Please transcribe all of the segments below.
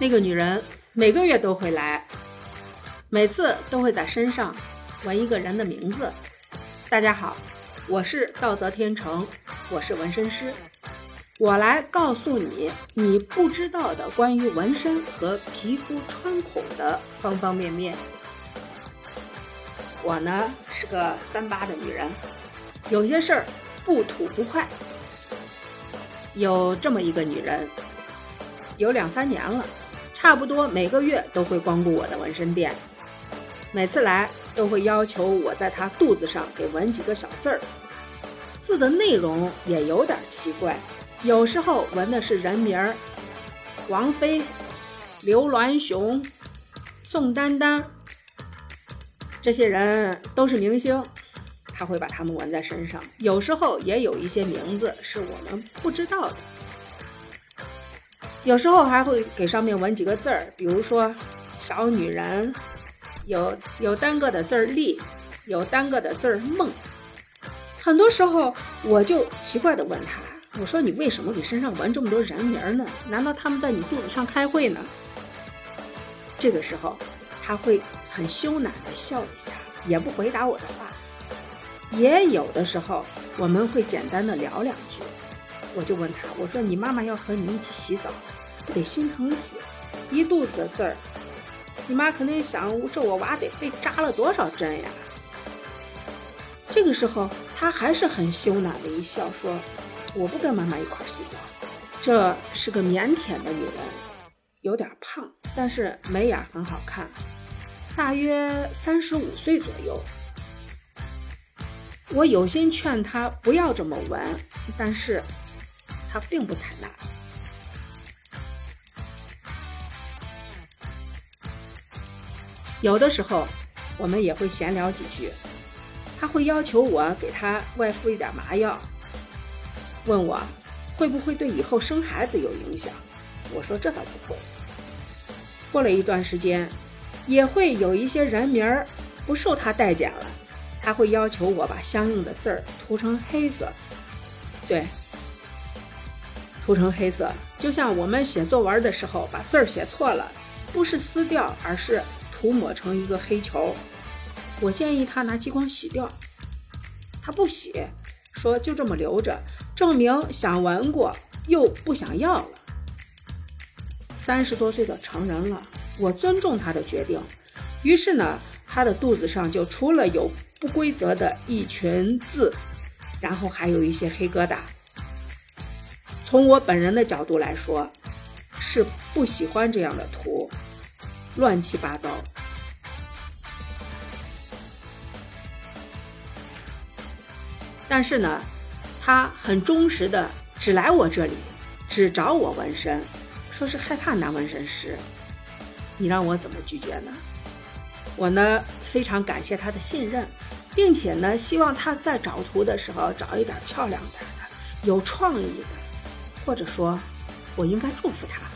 那个女人每个月都会来，每次都会在身上纹一个人的名字。大家好，我是道泽天成，我是纹身师，我来告诉你你不知道的关于纹身和皮肤穿孔的方方面面。我呢是个三八的女人，有些事儿不吐不快。有这么一个女人，有两三年了，差不多每个月都会光顾我的纹身店，每次来都会要求我在他肚子上给纹几个小字儿，字的内容也有点奇怪，有时候纹的是人名儿，王菲、刘銮雄、宋丹丹，这些人都是明星。他会把他们纹在身上，有时候也有一些名字是我们不知道的，有时候还会给上面纹几个字儿，比如说“小女人”，有有单个的字儿“丽”，有单个的字儿“梦”。很多时候我就奇怪的问他：“我说你为什么给身上纹这么多人名呢？难道他们在你肚子上开会呢？”这个时候他会很羞赧的笑一下，也不回答我的话。也有的时候，我们会简单的聊两句，我就问他，我说你妈妈要和你一起洗澡，得心疼死，一肚子的字儿，你妈肯定想这我娃得被扎了多少针呀。这个时候，他还是很羞赧的一笑，说我不跟妈妈一块洗澡。这是个腼腆的女人，有点胖，但是眉眼很好看，大约三十五岁左右。我有心劝她不要这么纹，但是她并不采纳。有的时候我们也会闲聊几句，他会要求我给他外敷一点麻药，问我会不会对以后生孩子有影响。我说这倒不会。过了一段时间，也会有一些人名儿不受他待见了。他会要求我把相应的字儿涂成黑色，对，涂成黑色，就像我们写作文的时候把字儿写错了，不是撕掉，而是涂抹成一个黑球。我建议他拿激光洗掉，他不洗，说就这么留着，证明想纹过又不想要了。三十多岁的成人了，我尊重他的决定，于是呢，他的肚子上就除了有。不规则的一群字，然后还有一些黑疙瘩。从我本人的角度来说，是不喜欢这样的图，乱七八糟。但是呢，他很忠实的只来我这里，只找我纹身，说是害怕男纹身师。你让我怎么拒绝呢？我呢，非常感谢他的信任，并且呢，希望他在找图的时候找一点漂亮点的、有创意的，或者说，我应该祝福他。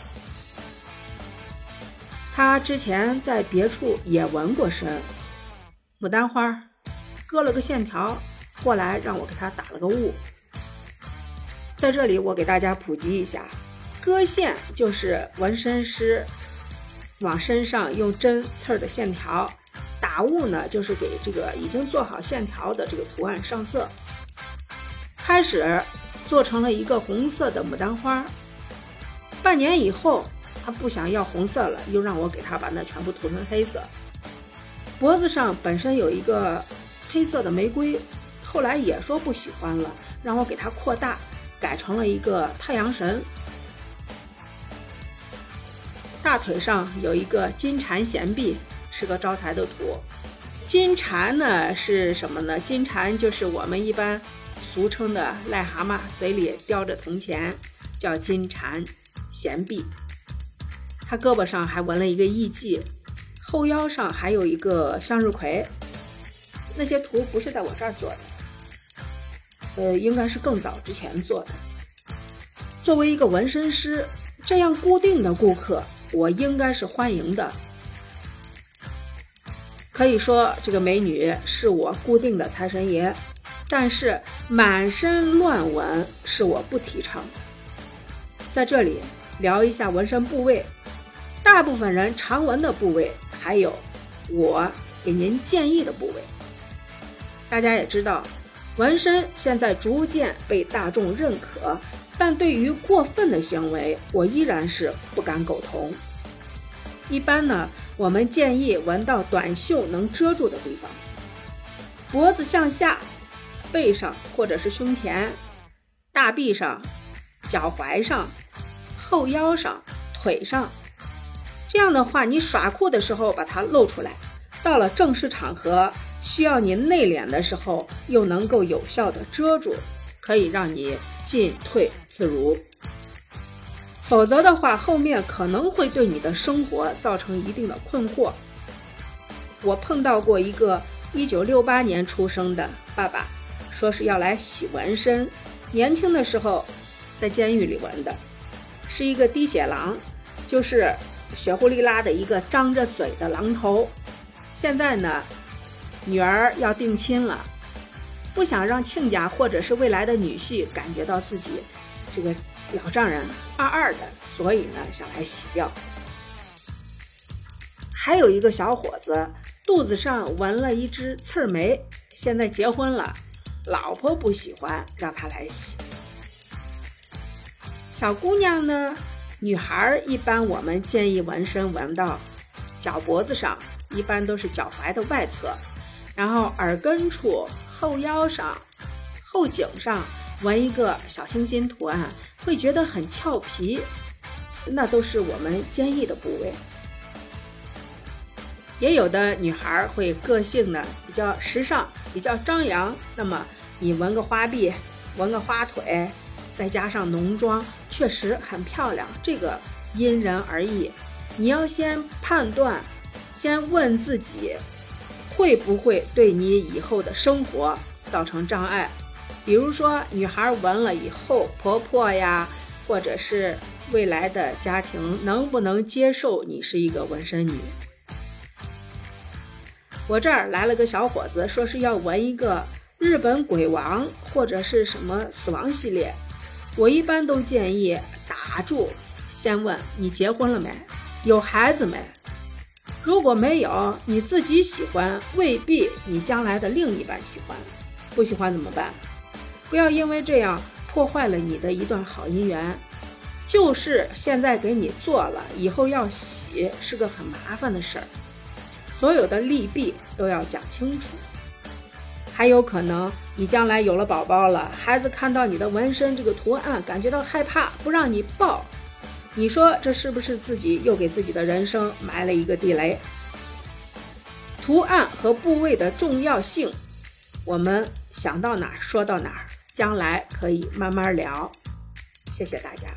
他之前在别处也纹过身，牡丹花，割了个线条过来，让我给他打了个雾。在这里，我给大家普及一下，割线就是纹身师。往身上用针刺儿的线条，打雾呢，就是给这个已经做好线条的这个图案上色。开始做成了一个红色的牡丹花，半年以后他不想要红色了，又让我给他把那全部涂成黑色。脖子上本身有一个黑色的玫瑰，后来也说不喜欢了，让我给他扩大，改成了一个太阳神。大腿上有一个金蝉衔璧，是个招财的图。金蝉呢是什么呢？金蝉就是我们一般俗称的癞蛤蟆，嘴里叼着铜钱，叫金蝉衔璧。他胳膊上还纹了一个艺妓，后腰上还有一个向日葵。那些图不是在我这儿做的，呃，应该是更早之前做的。作为一个纹身师，这样固定的顾客。我应该是欢迎的，可以说这个美女是我固定的财神爷，但是满身乱纹是我不提倡的。在这里聊一下纹身部位，大部分人常纹的部位，还有我给您建议的部位。大家也知道，纹身现在逐渐被大众认可，但对于过分的行为，我依然是不敢苟同。一般呢，我们建议纹到短袖能遮住的地方，脖子向下，背上或者是胸前，大臂上，脚踝上，后腰上，腿上。这样的话，你耍酷的时候把它露出来，到了正式场合需要你内敛的时候，又能够有效的遮住，可以让你进退自如。否则的话，后面可能会对你的生活造成一定的困惑。我碰到过一个一九六八年出生的爸爸，说是要来洗纹身，年轻的时候在监狱里纹的，是一个滴血狼，就是血呼哩啦的一个张着嘴的狼头。现在呢，女儿要定亲了，不想让亲家或者是未来的女婿感觉到自己这个。老丈人二二的，所以呢想来洗掉。还有一个小伙子肚子上纹了一只刺眉，现在结婚了，老婆不喜欢，让他来洗。小姑娘呢，女孩一般我们建议纹身纹到脚脖子上，一般都是脚踝的外侧，然后耳根处、后腰上、后颈上。纹一个小星星图案，会觉得很俏皮，那都是我们坚毅的部位。也有的女孩会个性呢比较时尚，比较张扬，那么你纹个花臂，纹个花腿，再加上浓妆，确实很漂亮。这个因人而异，你要先判断，先问自己，会不会对你以后的生活造成障碍。比如说，女孩纹了以后，婆婆呀，或者是未来的家庭，能不能接受你是一个纹身女？我这儿来了个小伙子，说是要纹一个日本鬼王或者是什么死亡系列。我一般都建议打住，先问你结婚了没，有孩子没？如果没有，你自己喜欢，未必你将来的另一半喜欢，不喜欢怎么办？不要因为这样破坏了你的一段好姻缘。就是现在给你做了，以后要洗是个很麻烦的事儿。所有的利弊都要讲清楚。还有可能你将来有了宝宝了，孩子看到你的纹身这个图案，感觉到害怕，不让你抱。你说这是不是自己又给自己的人生埋了一个地雷？图案和部位的重要性，我们想到哪说到哪。将来可以慢慢聊，谢谢大家。